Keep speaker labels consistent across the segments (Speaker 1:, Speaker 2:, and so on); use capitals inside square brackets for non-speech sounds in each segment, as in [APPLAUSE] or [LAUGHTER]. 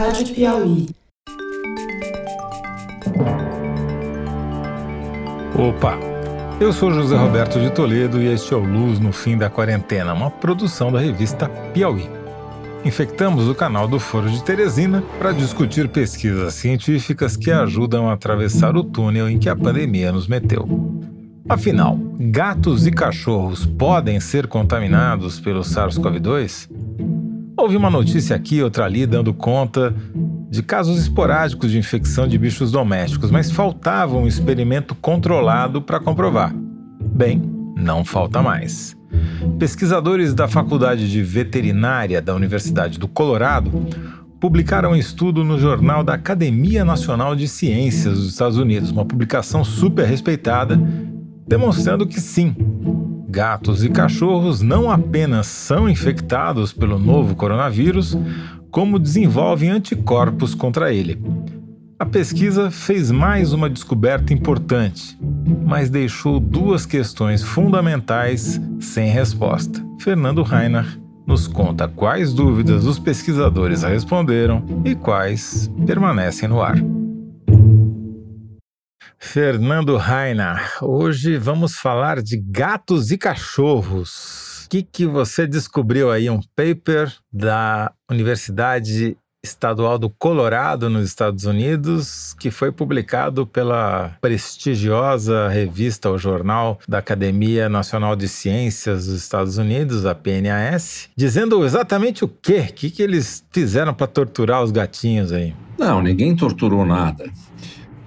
Speaker 1: Rádio Piauí.
Speaker 2: Opa! Eu sou José Roberto de Toledo e este é o Luz no Fim da Quarentena, uma produção da revista Piauí. Infectamos o canal do Foro de Teresina para discutir pesquisas científicas que ajudam a atravessar o túnel em que a pandemia nos meteu. Afinal, gatos e cachorros podem ser contaminados pelo SARS-CoV-2? Houve uma notícia aqui, outra ali, dando conta de casos esporádicos de infecção de bichos domésticos, mas faltava um experimento controlado para comprovar. Bem, não falta mais. Pesquisadores da Faculdade de Veterinária da Universidade do Colorado publicaram um estudo no Jornal da Academia Nacional de Ciências dos Estados Unidos, uma publicação super respeitada, demonstrando que sim, gatos e cachorros não apenas são infectados pelo novo coronavírus, como desenvolvem anticorpos contra ele. A pesquisa fez mais uma descoberta importante, mas deixou duas questões fundamentais sem resposta. Fernando Reiner nos conta quais dúvidas os pesquisadores responderam e quais permanecem no ar. Fernando Rainer, hoje vamos falar de gatos e cachorros. O que, que você descobriu aí? Um paper da Universidade Estadual do Colorado, nos Estados Unidos, que foi publicado pela prestigiosa revista ou jornal da Academia Nacional de Ciências dos Estados Unidos, a PNAS, dizendo exatamente o quê? O que, que eles fizeram para torturar os gatinhos aí?
Speaker 3: Não, ninguém torturou nada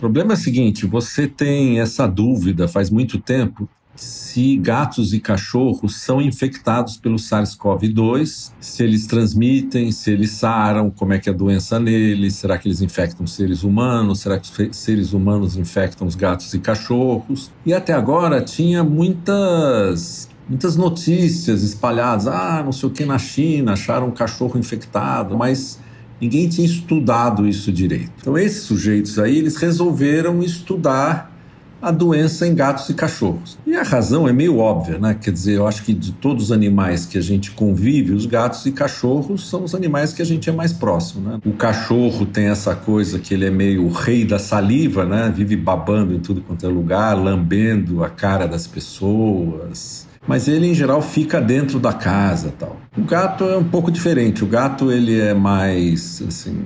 Speaker 3: problema é o seguinte: você tem essa dúvida faz muito tempo se gatos e cachorros são infectados pelo SARS-CoV-2, se eles transmitem, se eles saram, como é que é a doença neles, será que eles infectam seres humanos, será que os seres humanos infectam os gatos e cachorros? E até agora tinha muitas muitas notícias espalhadas, ah, não sei o que na China, acharam um cachorro infectado, mas Ninguém tinha estudado isso direito. Então esses sujeitos aí, eles resolveram estudar a doença em gatos e cachorros. E a razão é meio óbvia, né? Quer dizer, eu acho que de todos os animais que a gente convive, os gatos e cachorros são os animais que a gente é mais próximo, né? O cachorro tem essa coisa que ele é meio o rei da saliva, né? Vive babando em tudo quanto é lugar, lambendo a cara das pessoas, mas ele em geral fica dentro da casa tal. O gato é um pouco diferente. O gato ele é mais assim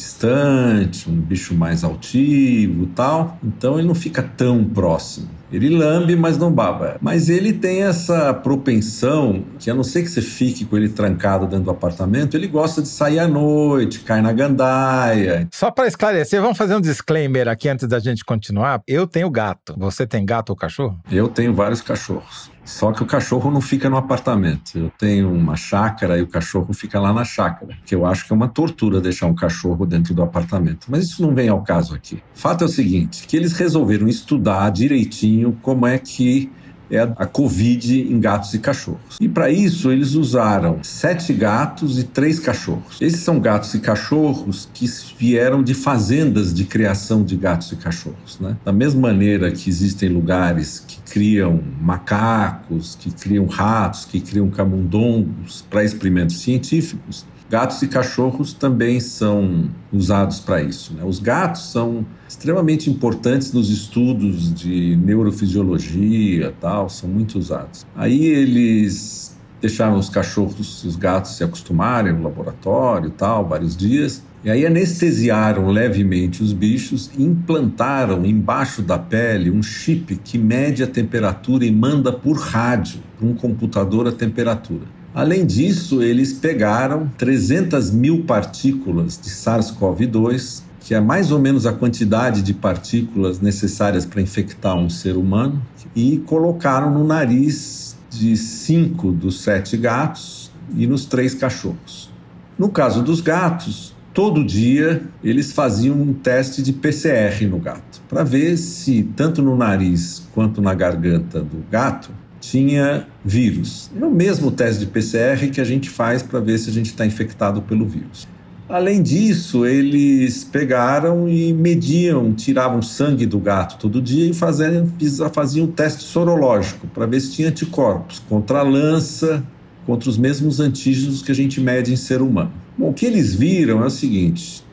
Speaker 3: distante, um bicho mais altivo tal. Então ele não fica tão próximo. Ele lambe, mas não baba. Mas ele tem essa propensão que, a não ser que você fique com ele trancado dentro do apartamento, ele gosta de sair à noite, cai na gandaia.
Speaker 2: Só para esclarecer, vamos fazer um disclaimer aqui antes da gente continuar. Eu tenho gato. Você tem gato ou cachorro?
Speaker 3: Eu tenho vários cachorros. Só que o cachorro não fica no apartamento. Eu tenho uma chácara e o cachorro fica lá na chácara, que eu acho que é uma tortura deixar um cachorro dentro do apartamento. Mas isso não vem ao caso aqui. Fato é o seguinte, que eles resolveram estudar direitinho como é que é a Covid em gatos e cachorros. E para isso eles usaram sete gatos e três cachorros. Esses são gatos e cachorros que vieram de fazendas de criação de gatos e cachorros. Né? Da mesma maneira que existem lugares que criam macacos, que criam ratos, que criam camundongos para experimentos científicos, Gatos e cachorros também são usados para isso. Né? Os gatos são extremamente importantes nos estudos de neurofisiologia, tal, são muito usados. Aí eles deixaram os cachorros os gatos se acostumarem no laboratório, tal, vários dias. E aí anestesiaram levemente os bichos e implantaram embaixo da pele um chip que mede a temperatura e manda por rádio para um computador a temperatura. Além disso, eles pegaram 300 mil partículas de SARS-CoV-2, que é mais ou menos a quantidade de partículas necessárias para infectar um ser humano, e colocaram no nariz de cinco dos sete gatos e nos três cachorros. No caso dos gatos, todo dia eles faziam um teste de PCR no gato, para ver se, tanto no nariz quanto na garganta do gato, tinha vírus. É o mesmo teste de PCR que a gente faz para ver se a gente está infectado pelo vírus. Além disso, eles pegaram e mediam, tiravam sangue do gato todo dia e faziam, faziam um teste sorológico para ver se tinha anticorpos contra a lança, contra os mesmos antígenos que a gente mede em ser humano. Bom, o que eles viram é o seguinte: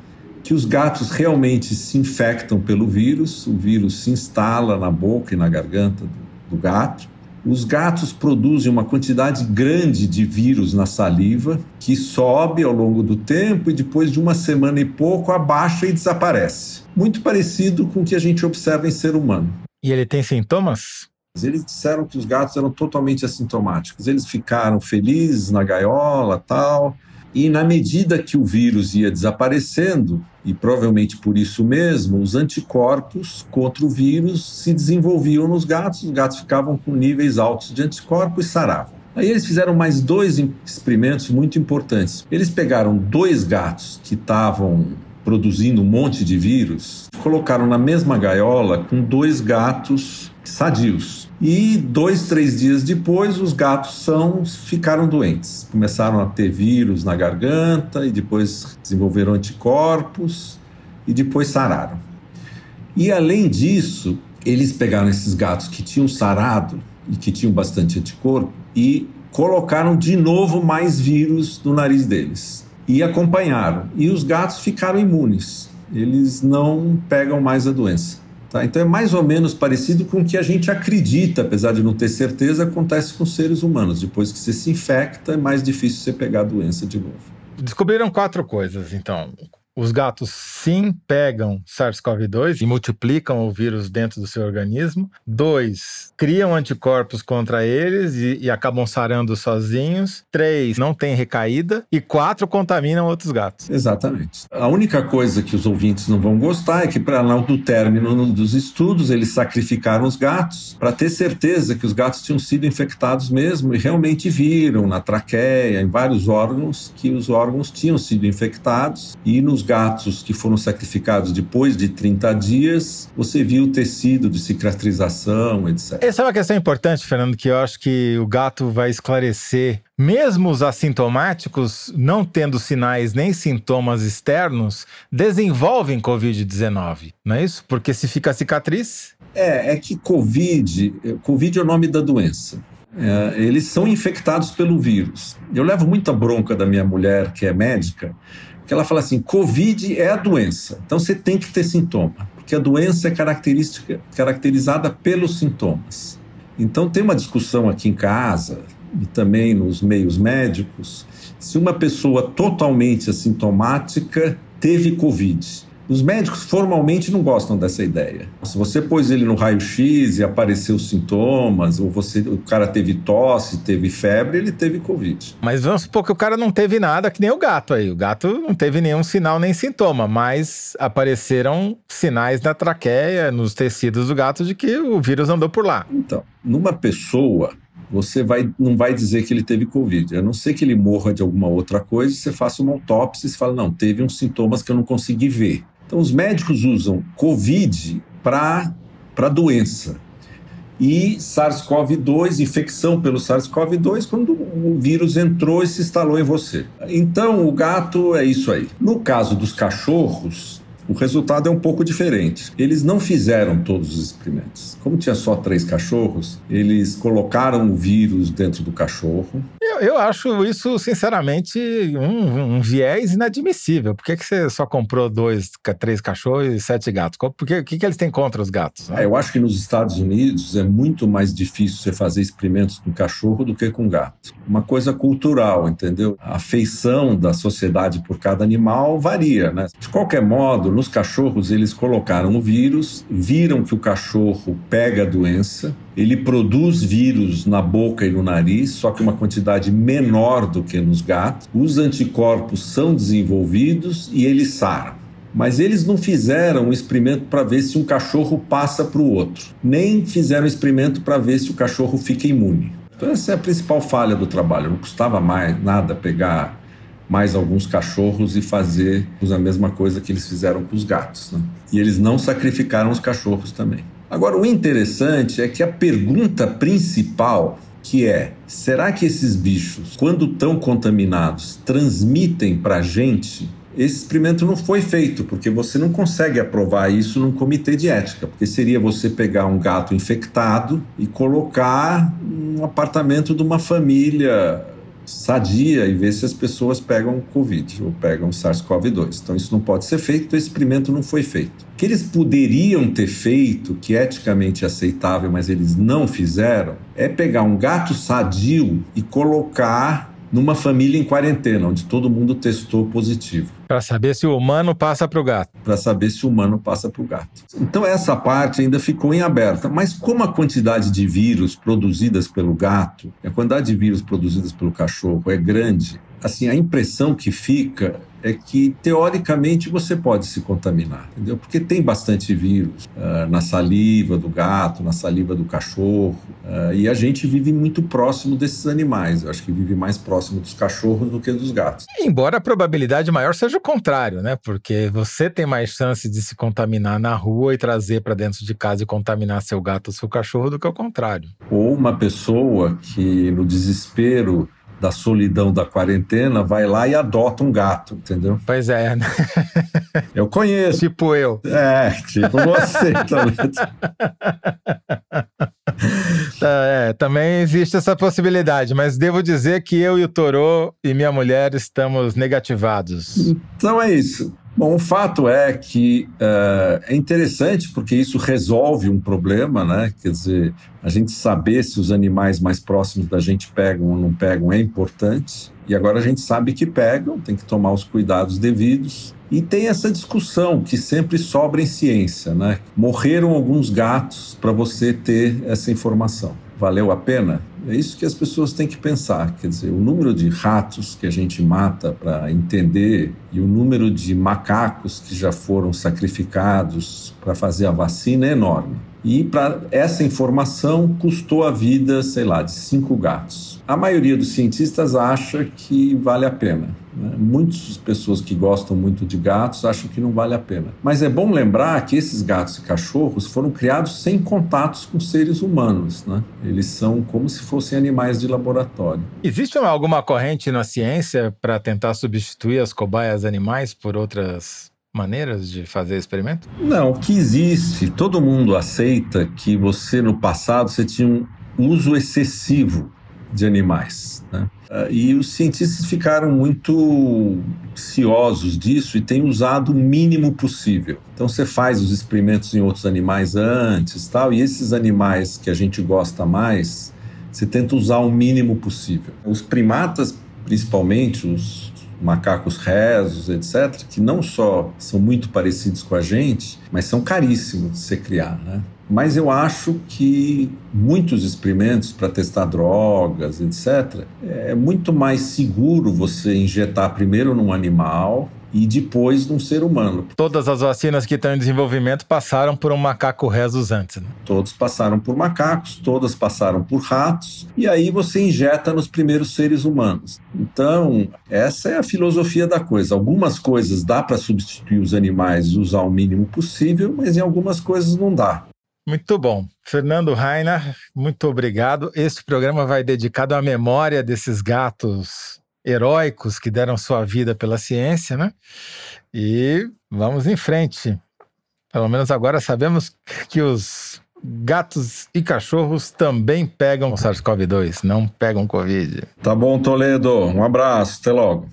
Speaker 3: que os gatos realmente se infectam pelo vírus, o vírus se instala na boca e na garganta do, do gato. Os gatos produzem uma quantidade grande de vírus na saliva que sobe ao longo do tempo e depois de uma semana e pouco abaixa e desaparece. Muito parecido com o que a gente observa em ser humano.
Speaker 2: E ele tem sintomas?
Speaker 3: Eles disseram que os gatos eram totalmente assintomáticos. Eles ficaram felizes na gaiola, tal, e na medida que o vírus ia desaparecendo, e provavelmente por isso mesmo, os anticorpos contra o vírus se desenvolviam nos gatos, os gatos ficavam com níveis altos de anticorpos e saravam. Aí eles fizeram mais dois experimentos muito importantes. Eles pegaram dois gatos que estavam produzindo um monte de vírus, colocaram na mesma gaiola com dois gatos sadios. E dois, três dias depois, os gatos são, ficaram doentes. Começaram a ter vírus na garganta e depois desenvolveram anticorpos e depois sararam. E além disso, eles pegaram esses gatos que tinham sarado e que tinham bastante anticorpo e colocaram de novo mais vírus no nariz deles e acompanharam. E os gatos ficaram imunes, eles não pegam mais a doença. Tá? Então é mais ou menos parecido com o que a gente acredita, apesar de não ter certeza, acontece com seres humanos. Depois que você se infecta, é mais difícil você pegar a doença de novo.
Speaker 2: Descobriram quatro coisas, então os gatos sim pegam SARS-CoV-2 e multiplicam o vírus dentro do seu organismo. Dois, criam anticorpos contra eles e, e acabam sarando sozinhos. Três, não tem recaída. E quatro, contaminam outros gatos.
Speaker 3: Exatamente. A única coisa que os ouvintes não vão gostar é que, para lá do término dos estudos, eles sacrificaram os gatos para ter certeza que os gatos tinham sido infectados mesmo e realmente viram na traqueia, em vários órgãos, que os órgãos tinham sido infectados e nos gatos que foram sacrificados depois de 30 dias, você viu o tecido de cicatrização, etc.
Speaker 2: Essa é uma questão importante, Fernando, que eu acho que o gato vai esclarecer. Mesmo os assintomáticos, não tendo sinais nem sintomas externos, desenvolvem Covid-19, não é isso? Porque se fica cicatriz.
Speaker 3: É, é que Covid, Covid é o nome da doença. É, eles são infectados pelo vírus. Eu levo muita bronca da minha mulher, que é médica, que ela fala assim: Covid é a doença, então você tem que ter sintoma, porque a doença é característica, caracterizada pelos sintomas. Então tem uma discussão aqui em casa e também nos meios médicos se uma pessoa totalmente assintomática teve Covid. Os médicos formalmente não gostam dessa ideia. Se você pôs ele no raio-x e apareceu sintomas, ou você, o cara teve tosse, teve febre, ele teve Covid.
Speaker 2: Mas vamos supor que o cara não teve nada, que nem o gato aí. O gato não teve nenhum sinal nem sintoma, mas apareceram sinais na traqueia, nos tecidos do gato, de que o vírus andou por lá.
Speaker 3: Então, numa pessoa você vai, não vai dizer que ele teve Covid. A não ser que ele morra de alguma outra coisa, você faça uma autópsia e fala, não, teve uns sintomas que eu não consegui ver. Então, os médicos usam Covid para doença. E SARS-CoV-2, infecção pelo SARS-CoV-2, quando o vírus entrou e se instalou em você. Então, o gato é isso aí. No caso dos cachorros, o resultado é um pouco diferente. Eles não fizeram todos os experimentos. Como tinha só três cachorros, eles colocaram o vírus dentro do cachorro.
Speaker 2: Eu, eu acho isso, sinceramente, um, um, viés inadmissível. Por que, que você só comprou dois, três cachorros e sete gatos? Por que, o que, que eles têm contra os gatos?
Speaker 3: É, eu acho que nos Estados Unidos é muito mais difícil você fazer experimentos com cachorro do que com gato. Uma coisa cultural, entendeu? A afeição da sociedade por cada animal varia, né? De qualquer modo, nos cachorros, eles colocaram o vírus, viram que o cachorro pega a doença, ele produz vírus na boca e no nariz, só que uma quantidade menor do que nos gatos. Os anticorpos são desenvolvidos e eles saram. Mas eles não fizeram um experimento para ver se um cachorro passa para o outro, nem fizeram um experimento para ver se o cachorro fica imune. Então, essa é a principal falha do trabalho. Não custava mais nada pegar mais alguns cachorros e fazer a mesma coisa que eles fizeram com os gatos. Né? E eles não sacrificaram os cachorros também. Agora, o interessante é que a pergunta principal, que é: será que esses bichos, quando estão contaminados, transmitem para a gente? Esse experimento não foi feito, porque você não consegue aprovar isso num comitê de ética, porque seria você pegar um gato infectado e colocar um apartamento de uma família sadia e ver se as pessoas pegam Covid ou pegam SARS-CoV-2. Então, isso não pode ser feito, então esse experimento não foi feito. O que eles poderiam ter feito, que é eticamente aceitável, mas eles não fizeram, é pegar um gato sadio e colocar numa família em quarentena, onde todo mundo testou positivo.
Speaker 2: Para saber se o humano passa para o gato.
Speaker 3: Para saber se o humano passa para o gato. Então, essa parte ainda ficou em aberta. Mas, como a quantidade de vírus produzidas pelo gato, a quantidade de vírus produzidas pelo cachorro é grande, assim, a impressão que fica é que, teoricamente, você pode se contaminar, entendeu? Porque tem bastante vírus uh, na saliva do gato, na saliva do cachorro, uh, e a gente vive muito próximo desses animais. Eu acho que vive mais próximo dos cachorros do que dos gatos.
Speaker 2: Embora a probabilidade maior seja o contrário, né? Porque você tem mais chance de se contaminar na rua e trazer para dentro de casa e contaminar seu gato ou seu cachorro do que o contrário.
Speaker 3: Ou uma pessoa que, no desespero, da solidão da quarentena, vai lá e adota um gato, entendeu?
Speaker 2: Pois é. Né?
Speaker 3: Eu conheço.
Speaker 2: Tipo eu.
Speaker 3: É, tipo você, [LAUGHS] Toledo.
Speaker 2: Tá, é, também existe essa possibilidade, mas devo dizer que eu e o Torô e minha mulher estamos negativados.
Speaker 3: Então é isso. Bom, o fato é que uh, é interessante porque isso resolve um problema, né? Quer dizer, a gente saber se os animais mais próximos da gente pegam ou não pegam é importante. E agora a gente sabe que pegam, tem que tomar os cuidados devidos. E tem essa discussão que sempre sobra em ciência, né? Morreram alguns gatos para você ter essa informação. Valeu a pena? É isso que as pessoas têm que pensar. Quer dizer, o número de ratos que a gente mata para entender e o número de macacos que já foram sacrificados para fazer a vacina é enorme. E para essa informação custou a vida, sei lá, de cinco gatos. A maioria dos cientistas acha que vale a pena. Né? Muitas pessoas que gostam muito de gatos acham que não vale a pena. Mas é bom lembrar que esses gatos e cachorros foram criados sem contatos com seres humanos. Né? Eles são como se fossem animais de laboratório.
Speaker 2: Existe alguma corrente na ciência para tentar substituir as cobaias animais por outras maneiras de fazer experimento?
Speaker 3: Não, que existe. Todo mundo aceita que você no passado você tinha um uso excessivo de animais. Né? Ah, e os cientistas ficaram muito ciosos disso e têm usado o mínimo possível. Então você faz os experimentos em outros animais antes, tal, e esses animais que a gente gosta mais, você tenta usar o mínimo possível. Os primatas, principalmente os macacos rezos, etc., que não só são muito parecidos com a gente, mas são caríssimos de se criar, né? Mas eu acho que muitos experimentos para testar drogas, etc., é muito mais seguro você injetar primeiro num animal e depois num ser humano.
Speaker 2: Todas as vacinas que estão em desenvolvimento passaram por um macaco rezos antes. Né?
Speaker 3: Todos passaram por macacos, todas passaram por ratos, e aí você injeta nos primeiros seres humanos. Então, essa é a filosofia da coisa. Algumas coisas dá para substituir os animais e usar o mínimo possível, mas em algumas coisas não dá.
Speaker 2: Muito bom. Fernando Rainer, muito obrigado. Este programa vai dedicado à memória desses gatos heróicos que deram sua vida pela ciência, né? E vamos em frente. Pelo menos agora sabemos que os gatos e cachorros também pegam o SARS-CoV-2, não pegam Covid.
Speaker 3: Tá bom, Toledo. Um abraço. Até logo.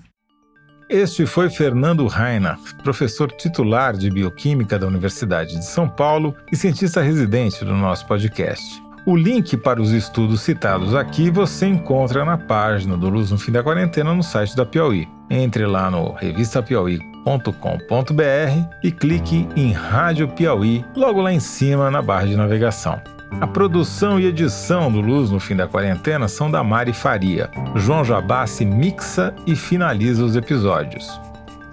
Speaker 2: Este foi Fernando Rainer, professor titular de Bioquímica da Universidade de São Paulo e cientista residente do nosso podcast. O link para os estudos citados aqui você encontra na página do Luz no Fim da Quarentena no site da Piauí. Entre lá no revistapiauí.com.br e clique em Rádio Piauí, logo lá em cima na barra de navegação. A produção e edição do Luz no Fim da Quarentena são da Mari Faria. João Jabassi mixa e finaliza os episódios.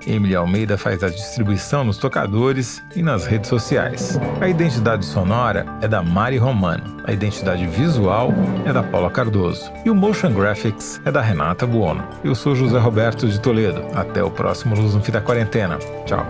Speaker 2: Emily Almeida faz a distribuição nos tocadores e nas redes sociais. A identidade sonora é da Mari Romano. A identidade visual é da Paula Cardoso. E o Motion Graphics é da Renata Buono. Eu sou José Roberto de Toledo. Até o próximo Luz no Fim da Quarentena. Tchau.